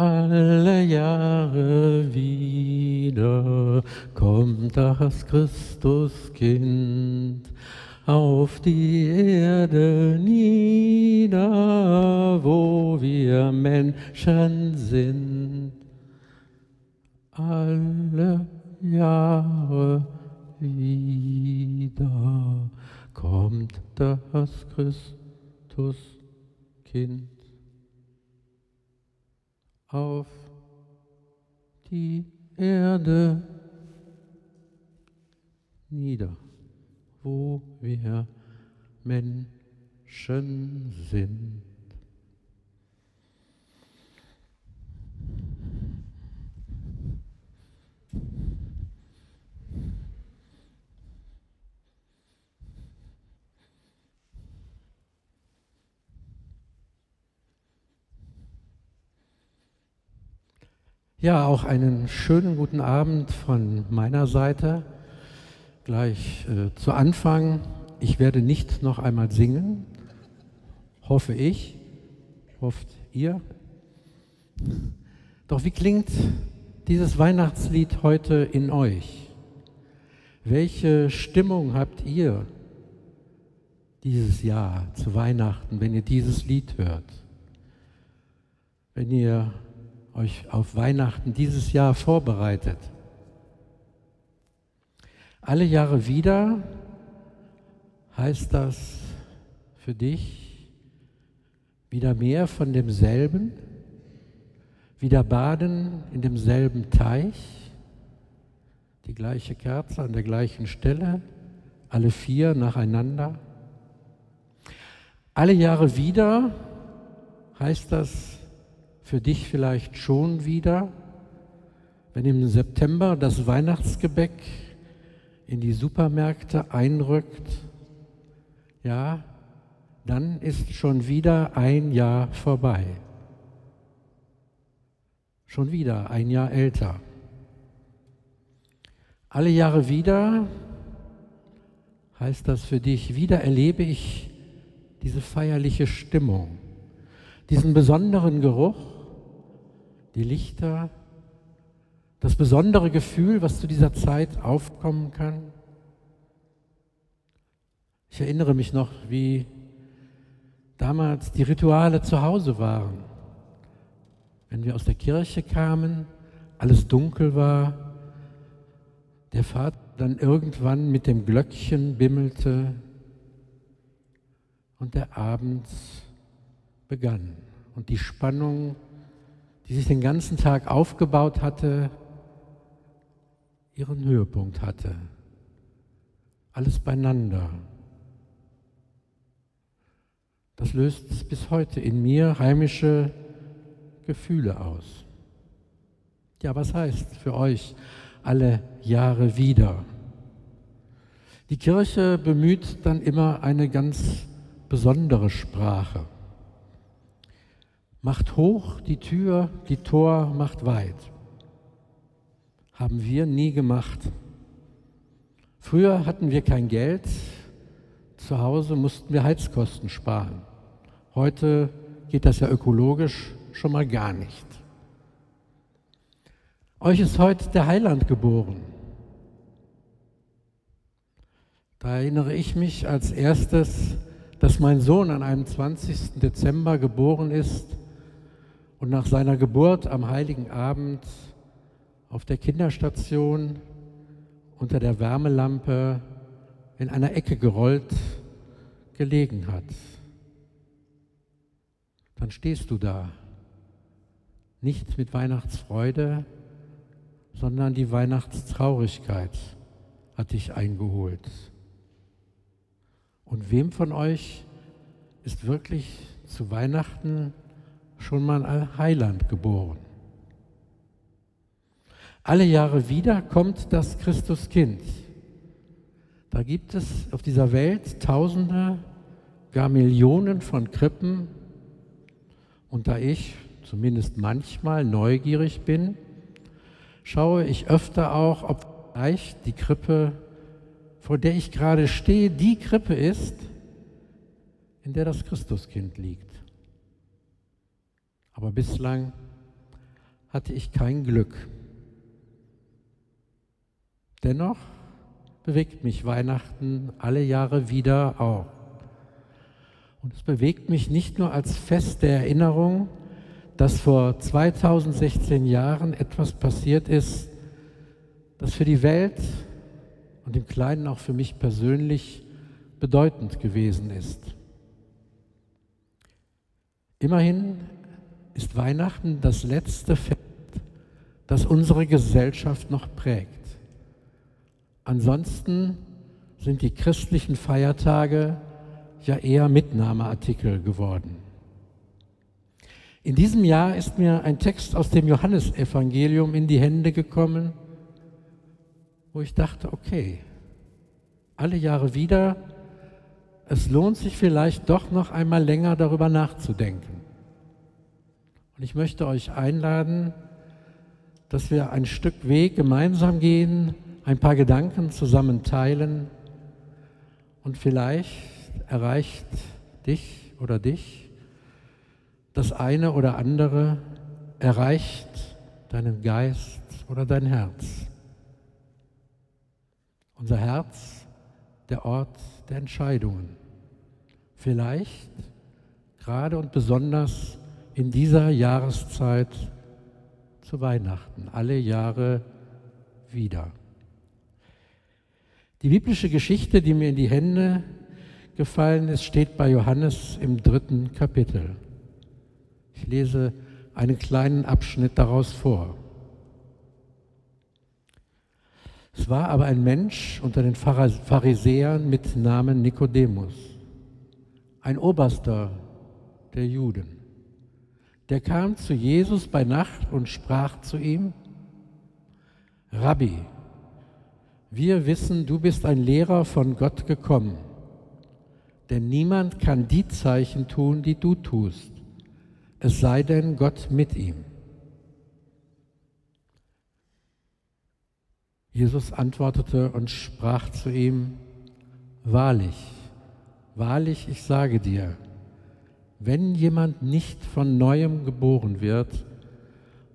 Alle Jahre wieder kommt das Christuskind auf die Erde nieder, wo wir Menschen sind. Alle Jahre wieder kommt das Christuskind auf die Erde nieder, wo wir Menschen sind. Ja, auch einen schönen guten Abend von meiner Seite. Gleich äh, zu Anfang, ich werde nicht noch einmal singen, hoffe ich, hofft ihr. Doch wie klingt dieses Weihnachtslied heute in euch? Welche Stimmung habt ihr dieses Jahr zu Weihnachten, wenn ihr dieses Lied hört? Wenn ihr euch auf Weihnachten dieses Jahr vorbereitet. Alle Jahre wieder heißt das für dich wieder mehr von demselben, wieder baden in demselben Teich, die gleiche Kerze an der gleichen Stelle, alle vier nacheinander. Alle Jahre wieder heißt das für dich vielleicht schon wieder, wenn im September das Weihnachtsgebäck in die Supermärkte einrückt, ja, dann ist schon wieder ein Jahr vorbei. Schon wieder ein Jahr älter. Alle Jahre wieder heißt das für dich, wieder erlebe ich diese feierliche Stimmung, diesen besonderen Geruch, die Lichter, das besondere Gefühl, was zu dieser Zeit aufkommen kann. Ich erinnere mich noch, wie damals die Rituale zu Hause waren. Wenn wir aus der Kirche kamen, alles dunkel war, der Vater dann irgendwann mit dem Glöckchen bimmelte und der Abend begann und die Spannung die sich den ganzen Tag aufgebaut hatte, ihren Höhepunkt hatte. Alles beieinander. Das löst bis heute in mir heimische Gefühle aus. Ja, was heißt für euch alle Jahre wieder? Die Kirche bemüht dann immer eine ganz besondere Sprache. Macht hoch die Tür, die Tor macht weit. Haben wir nie gemacht. Früher hatten wir kein Geld, zu Hause mussten wir Heizkosten sparen. Heute geht das ja ökologisch schon mal gar nicht. Euch ist heute der Heiland geboren. Da erinnere ich mich als erstes, dass mein Sohn an einem 20. Dezember geboren ist und nach seiner Geburt am heiligen Abend auf der Kinderstation unter der Wärmelampe in einer Ecke gerollt gelegen hat. Dann stehst du da, nicht mit Weihnachtsfreude, sondern die Weihnachtstraurigkeit hat dich eingeholt. Und wem von euch ist wirklich zu Weihnachten schon mal ein Heiland geboren. Alle Jahre wieder kommt das Christuskind. Da gibt es auf dieser Welt Tausende, gar Millionen von Krippen. Und da ich zumindest manchmal neugierig bin, schaue ich öfter auch, ob vielleicht die Krippe, vor der ich gerade stehe, die Krippe ist, in der das Christuskind liegt. Aber bislang hatte ich kein Glück. Dennoch bewegt mich Weihnachten alle Jahre wieder auch. Und es bewegt mich nicht nur als Fest der Erinnerung, dass vor 2016 Jahren etwas passiert ist, das für die Welt und im Kleinen auch für mich persönlich bedeutend gewesen ist. Immerhin ist Weihnachten das letzte Fest, das unsere Gesellschaft noch prägt. Ansonsten sind die christlichen Feiertage ja eher Mitnahmeartikel geworden. In diesem Jahr ist mir ein Text aus dem Johannesevangelium in die Hände gekommen, wo ich dachte, okay, alle Jahre wieder, es lohnt sich vielleicht doch noch einmal länger darüber nachzudenken. Und ich möchte euch einladen, dass wir ein Stück Weg gemeinsam gehen, ein paar Gedanken zusammen teilen und vielleicht erreicht dich oder dich das eine oder andere, erreicht deinen Geist oder dein Herz. Unser Herz, der Ort der Entscheidungen. Vielleicht gerade und besonders in dieser Jahreszeit zu Weihnachten, alle Jahre wieder. Die biblische Geschichte, die mir in die Hände gefallen ist, steht bei Johannes im dritten Kapitel. Ich lese einen kleinen Abschnitt daraus vor. Es war aber ein Mensch unter den Pharisäern mit Namen Nikodemus, ein Oberster der Juden. Der kam zu Jesus bei Nacht und sprach zu ihm, Rabbi, wir wissen, du bist ein Lehrer von Gott gekommen, denn niemand kann die Zeichen tun, die du tust, es sei denn Gott mit ihm. Jesus antwortete und sprach zu ihm, Wahrlich, wahrlich, ich sage dir, wenn jemand nicht von neuem geboren wird,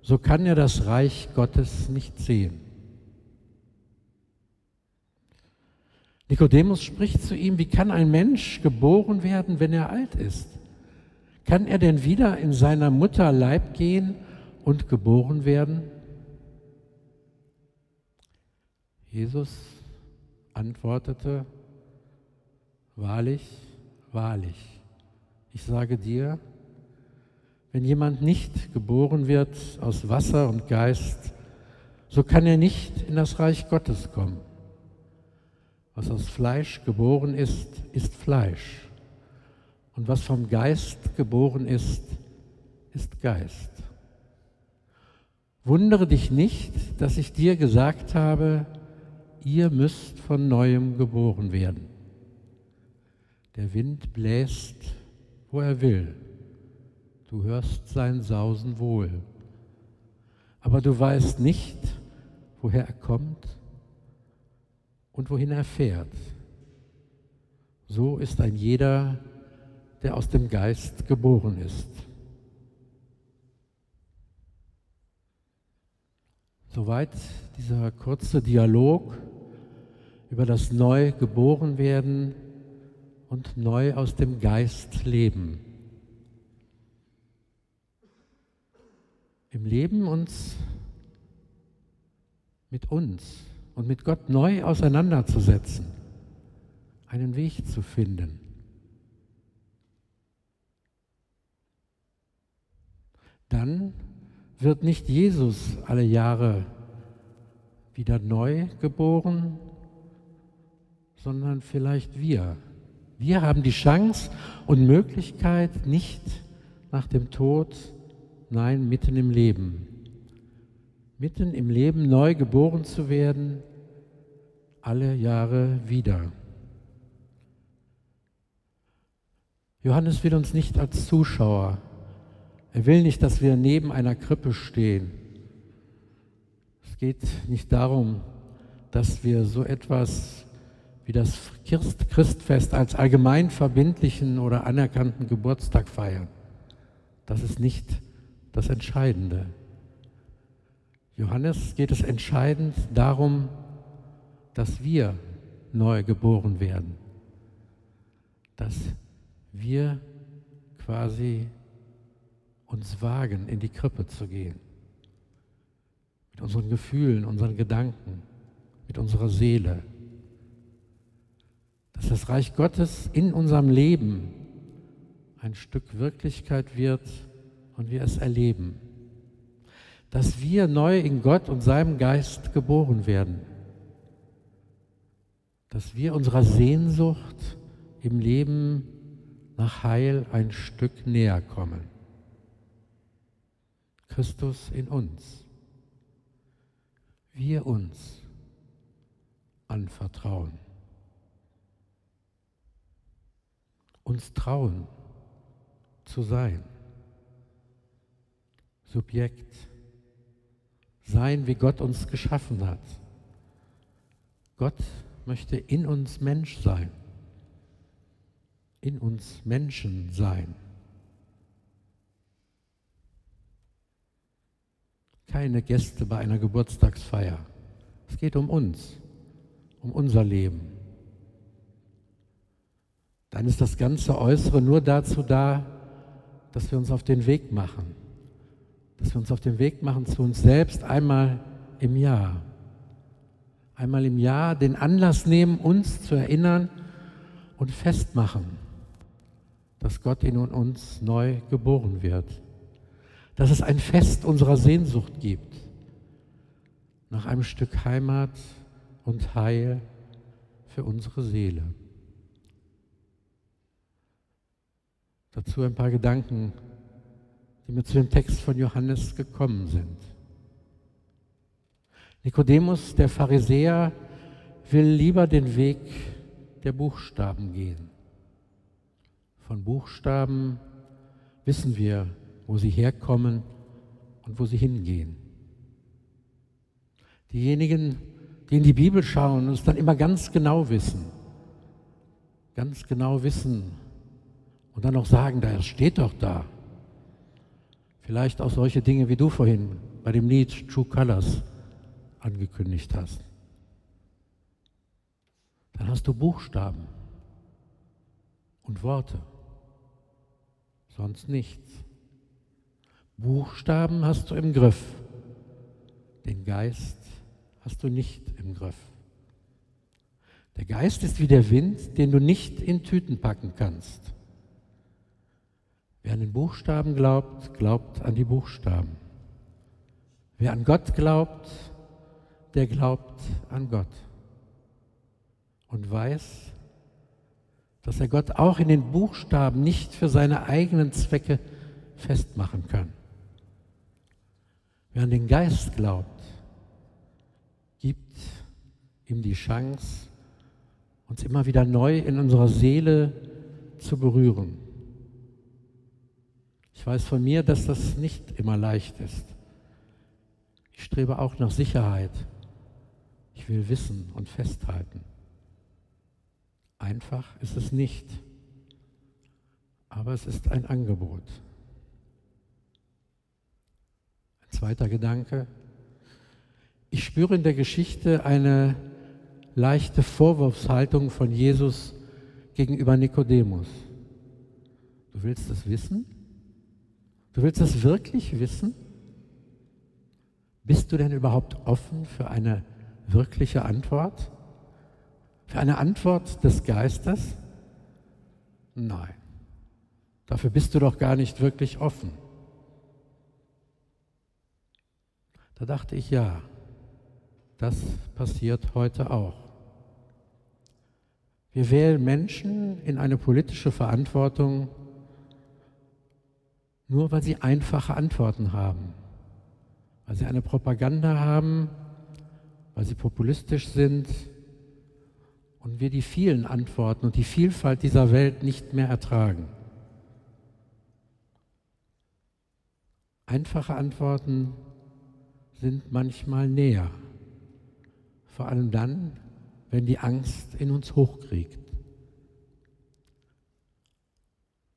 so kann er das Reich Gottes nicht sehen. Nikodemus spricht zu ihm, wie kann ein Mensch geboren werden, wenn er alt ist? Kann er denn wieder in seiner Mutter Leib gehen und geboren werden? Jesus antwortete, wahrlich, wahrlich, ich sage dir, wenn jemand nicht geboren wird aus Wasser und Geist, so kann er nicht in das Reich Gottes kommen. Was aus Fleisch geboren ist, ist Fleisch. Und was vom Geist geboren ist, ist Geist. Wundere dich nicht, dass ich dir gesagt habe, ihr müsst von neuem geboren werden. Der Wind bläst, wo er will. Du hörst sein Sausen wohl. Aber du weißt nicht, woher er kommt und wohin er fährt. So ist ein jeder, der aus dem Geist geboren ist. Soweit dieser kurze Dialog über das neu geboren werden und neu aus dem Geist leben. Im Leben uns mit uns und mit Gott neu auseinanderzusetzen, einen Weg zu finden. Dann wird nicht Jesus alle Jahre wieder neu geboren, sondern vielleicht wir. Wir haben die Chance und Möglichkeit, nicht nach dem Tod, nein, mitten im Leben. Mitten im Leben neu geboren zu werden, alle Jahre wieder. Johannes will uns nicht als Zuschauer. Er will nicht, dass wir neben einer Krippe stehen. Es geht nicht darum, dass wir so etwas wie das Christfest als allgemein verbindlichen oder anerkannten Geburtstag feiern. Das ist nicht das Entscheidende, Johannes geht es entscheidend darum, dass wir neu geboren werden, dass wir quasi uns wagen, in die Krippe zu gehen, mit unseren Gefühlen, unseren Gedanken, mit unserer Seele, dass das Reich Gottes in unserem Leben ein Stück Wirklichkeit wird und wir es erleben. Dass wir neu in Gott und seinem Geist geboren werden. Dass wir unserer Sehnsucht im Leben nach Heil ein Stück näher kommen. Christus in uns. Wir uns anvertrauen. Uns trauen zu sein. Subjekt. Sein, wie Gott uns geschaffen hat. Gott möchte in uns Mensch sein. In uns Menschen sein. Keine Gäste bei einer Geburtstagsfeier. Es geht um uns, um unser Leben. Dann ist das ganze Äußere nur dazu da, dass wir uns auf den Weg machen. Dass wir uns auf den Weg machen zu uns selbst einmal im Jahr. Einmal im Jahr den Anlass nehmen, uns zu erinnern und festmachen, dass Gott in uns neu geboren wird. Dass es ein Fest unserer Sehnsucht gibt. Nach einem Stück Heimat und Heil für unsere Seele. Dazu ein paar Gedanken, die mir zu dem Text von Johannes gekommen sind. Nikodemus, der Pharisäer, will lieber den Weg der Buchstaben gehen. Von Buchstaben wissen wir, wo sie herkommen und wo sie hingehen. Diejenigen, die in die Bibel schauen und es dann immer ganz genau wissen, ganz genau wissen, und dann noch sagen, da steht doch da. Vielleicht auch solche Dinge, wie du vorhin bei dem Lied True Colors angekündigt hast. Dann hast du Buchstaben und Worte, sonst nichts. Buchstaben hast du im Griff, den Geist hast du nicht im Griff. Der Geist ist wie der Wind, den du nicht in Tüten packen kannst. Wer an den Buchstaben glaubt, glaubt an die Buchstaben. Wer an Gott glaubt, der glaubt an Gott und weiß, dass er Gott auch in den Buchstaben nicht für seine eigenen Zwecke festmachen kann. Wer an den Geist glaubt, gibt ihm die Chance, uns immer wieder neu in unserer Seele zu berühren ich weiß von mir, dass das nicht immer leicht ist. Ich strebe auch nach Sicherheit. Ich will wissen und festhalten. Einfach ist es nicht, aber es ist ein Angebot. Ein zweiter Gedanke. Ich spüre in der Geschichte eine leichte Vorwurfshaltung von Jesus gegenüber Nikodemus. Du willst es wissen? Du willst das wirklich wissen? Bist du denn überhaupt offen für eine wirkliche Antwort? Für eine Antwort des Geistes? Nein. Dafür bist du doch gar nicht wirklich offen. Da dachte ich, ja, das passiert heute auch. Wir wählen Menschen in eine politische Verantwortung, nur weil sie einfache Antworten haben, weil sie eine Propaganda haben, weil sie populistisch sind und wir die vielen Antworten und die Vielfalt dieser Welt nicht mehr ertragen. Einfache Antworten sind manchmal näher, vor allem dann, wenn die Angst in uns hochkriegt.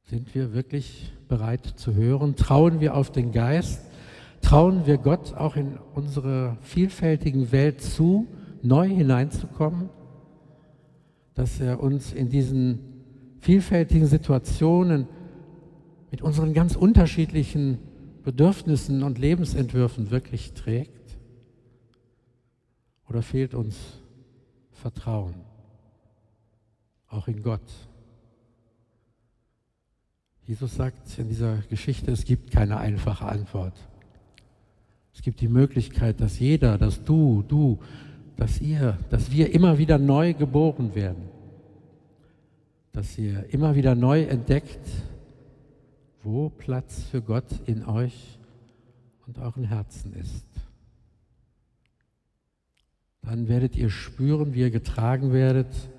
Sind wir wirklich bereit zu hören? Trauen wir auf den Geist? trauen wir Gott auch in unsere vielfältigen Welt zu, neu hineinzukommen, dass er uns in diesen vielfältigen Situationen mit unseren ganz unterschiedlichen Bedürfnissen und Lebensentwürfen wirklich trägt? Oder fehlt uns Vertrauen, auch in Gott? Jesus sagt in dieser Geschichte, es gibt keine einfache Antwort. Es gibt die Möglichkeit, dass jeder, dass du, du, dass ihr, dass wir immer wieder neu geboren werden. Dass ihr immer wieder neu entdeckt, wo Platz für Gott in euch und euren Herzen ist. Dann werdet ihr spüren, wie ihr getragen werdet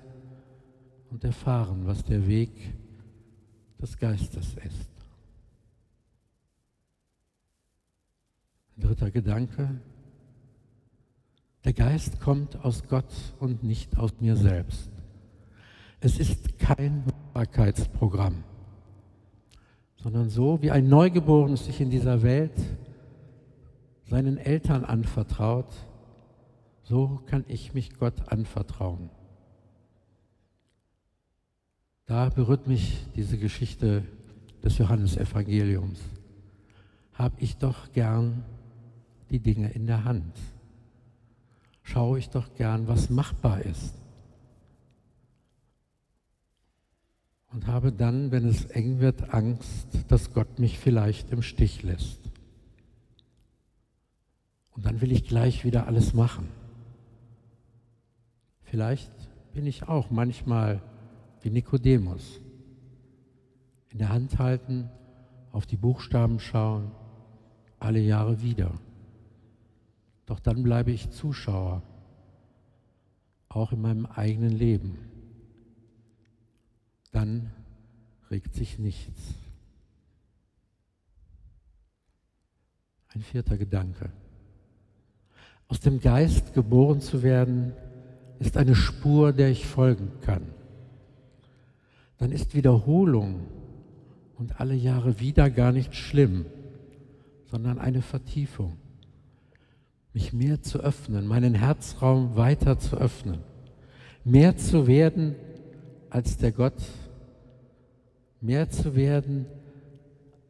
und erfahren, was der Weg des Geistes ist. Ein dritter Gedanke. Der Geist kommt aus Gott und nicht aus mir selbst. Es ist kein Machbarkeitsprogramm sondern so wie ein Neugeborenes sich in dieser Welt seinen Eltern anvertraut, so kann ich mich Gott anvertrauen. Da berührt mich diese Geschichte des Johannesevangeliums. Habe ich doch gern die Dinge in der Hand. Schaue ich doch gern, was machbar ist. und habe dann, wenn es eng wird, Angst, dass Gott mich vielleicht im Stich lässt. Und dann will ich gleich wieder alles machen. Vielleicht bin ich auch manchmal wie Nikodemus. In der Hand halten, auf die Buchstaben schauen, alle Jahre wieder. Doch dann bleibe ich Zuschauer, auch in meinem eigenen Leben dann regt sich nichts. Ein vierter Gedanke. Aus dem Geist geboren zu werden, ist eine Spur, der ich folgen kann. Dann ist Wiederholung und alle Jahre wieder gar nicht schlimm, sondern eine Vertiefung. Mich mehr zu öffnen, meinen Herzraum weiter zu öffnen, mehr zu werden als der Gott, mehr zu werden,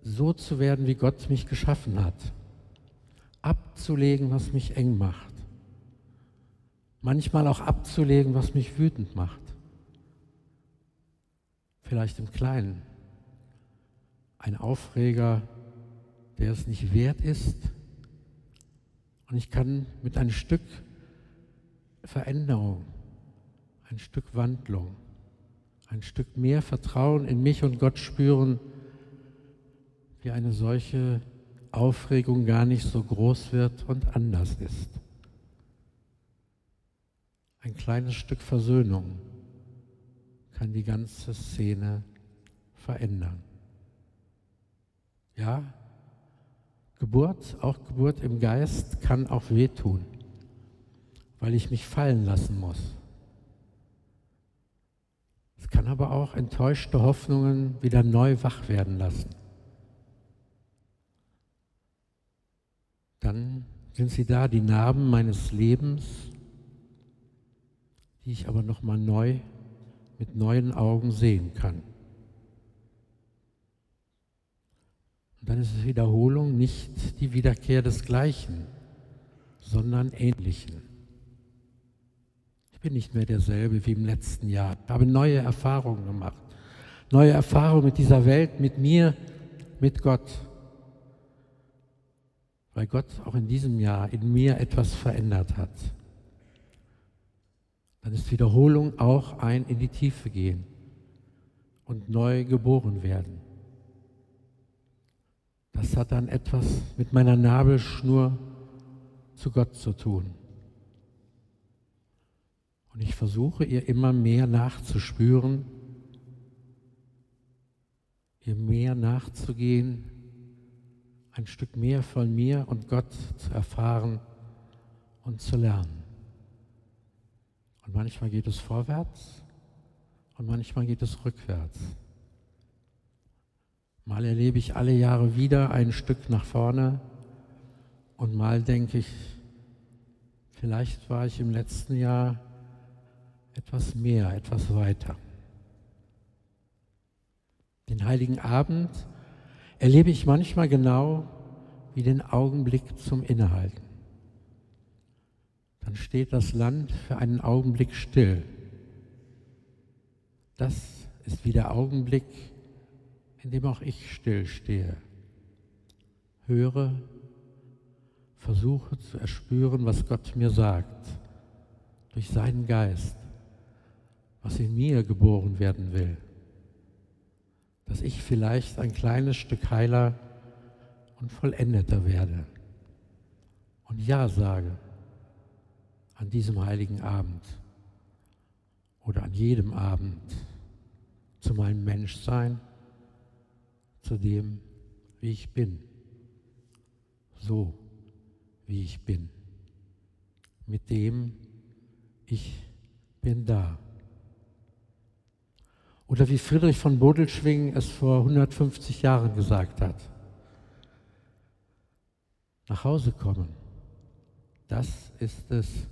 so zu werden, wie Gott mich geschaffen hat. Abzulegen, was mich eng macht. Manchmal auch abzulegen, was mich wütend macht. Vielleicht im Kleinen. Ein Aufreger, der es nicht wert ist. Und ich kann mit einem Stück Veränderung, ein Stück Wandlung, ein Stück mehr Vertrauen in mich und Gott spüren, wie eine solche Aufregung gar nicht so groß wird und anders ist. Ein kleines Stück Versöhnung kann die ganze Szene verändern. Ja, Geburt, auch Geburt im Geist, kann auch wehtun, weil ich mich fallen lassen muss es kann aber auch enttäuschte Hoffnungen wieder neu wach werden lassen. Dann sind sie da, die Narben meines Lebens, die ich aber nochmal neu mit neuen Augen sehen kann. Und dann ist Wiederholung, nicht die Wiederkehr des Gleichen, sondern Ähnlichen. Ich bin nicht mehr derselbe wie im letzten Jahr. Ich habe neue Erfahrungen gemacht. Neue Erfahrungen mit dieser Welt, mit mir, mit Gott. Weil Gott auch in diesem Jahr in mir etwas verändert hat. Dann ist Wiederholung auch ein in die Tiefe gehen und neu geboren werden. Das hat dann etwas mit meiner Nabelschnur zu Gott zu tun. Und ich versuche ihr immer mehr nachzuspüren, ihr mehr nachzugehen, ein Stück mehr von mir und Gott zu erfahren und zu lernen. Und manchmal geht es vorwärts und manchmal geht es rückwärts. Mal erlebe ich alle Jahre wieder ein Stück nach vorne Und mal denke ich, vielleicht war ich im letzten Jahr etwas mehr, etwas weiter. Den heiligen Abend erlebe ich manchmal genau wie den Augenblick zum Innehalten. Dann steht das Land für einen Augenblick still. Das ist wie der Augenblick, in dem auch ich still stehe. Höre, versuche zu erspüren, was Gott mir sagt, durch seinen Geist, was in mir geboren werden will dass ich vielleicht ein kleines Stück heiler und vollendeter werde. Und Ja sage an diesem heiligen Abend oder an jedem Abend zu meinem Menschsein, zu dem, wie ich bin, so wie ich bin, mit dem ich bin da. Oder wie Friedrich von Bodelschwing es vor 150 Jahren gesagt hat. Nach Hause kommen, das ist es,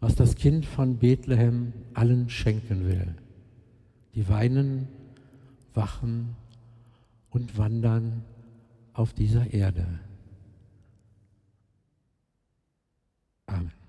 was das Kind von Bethlehem allen schenken will, die weinen, wachen und wandern auf dieser Erde. Amen.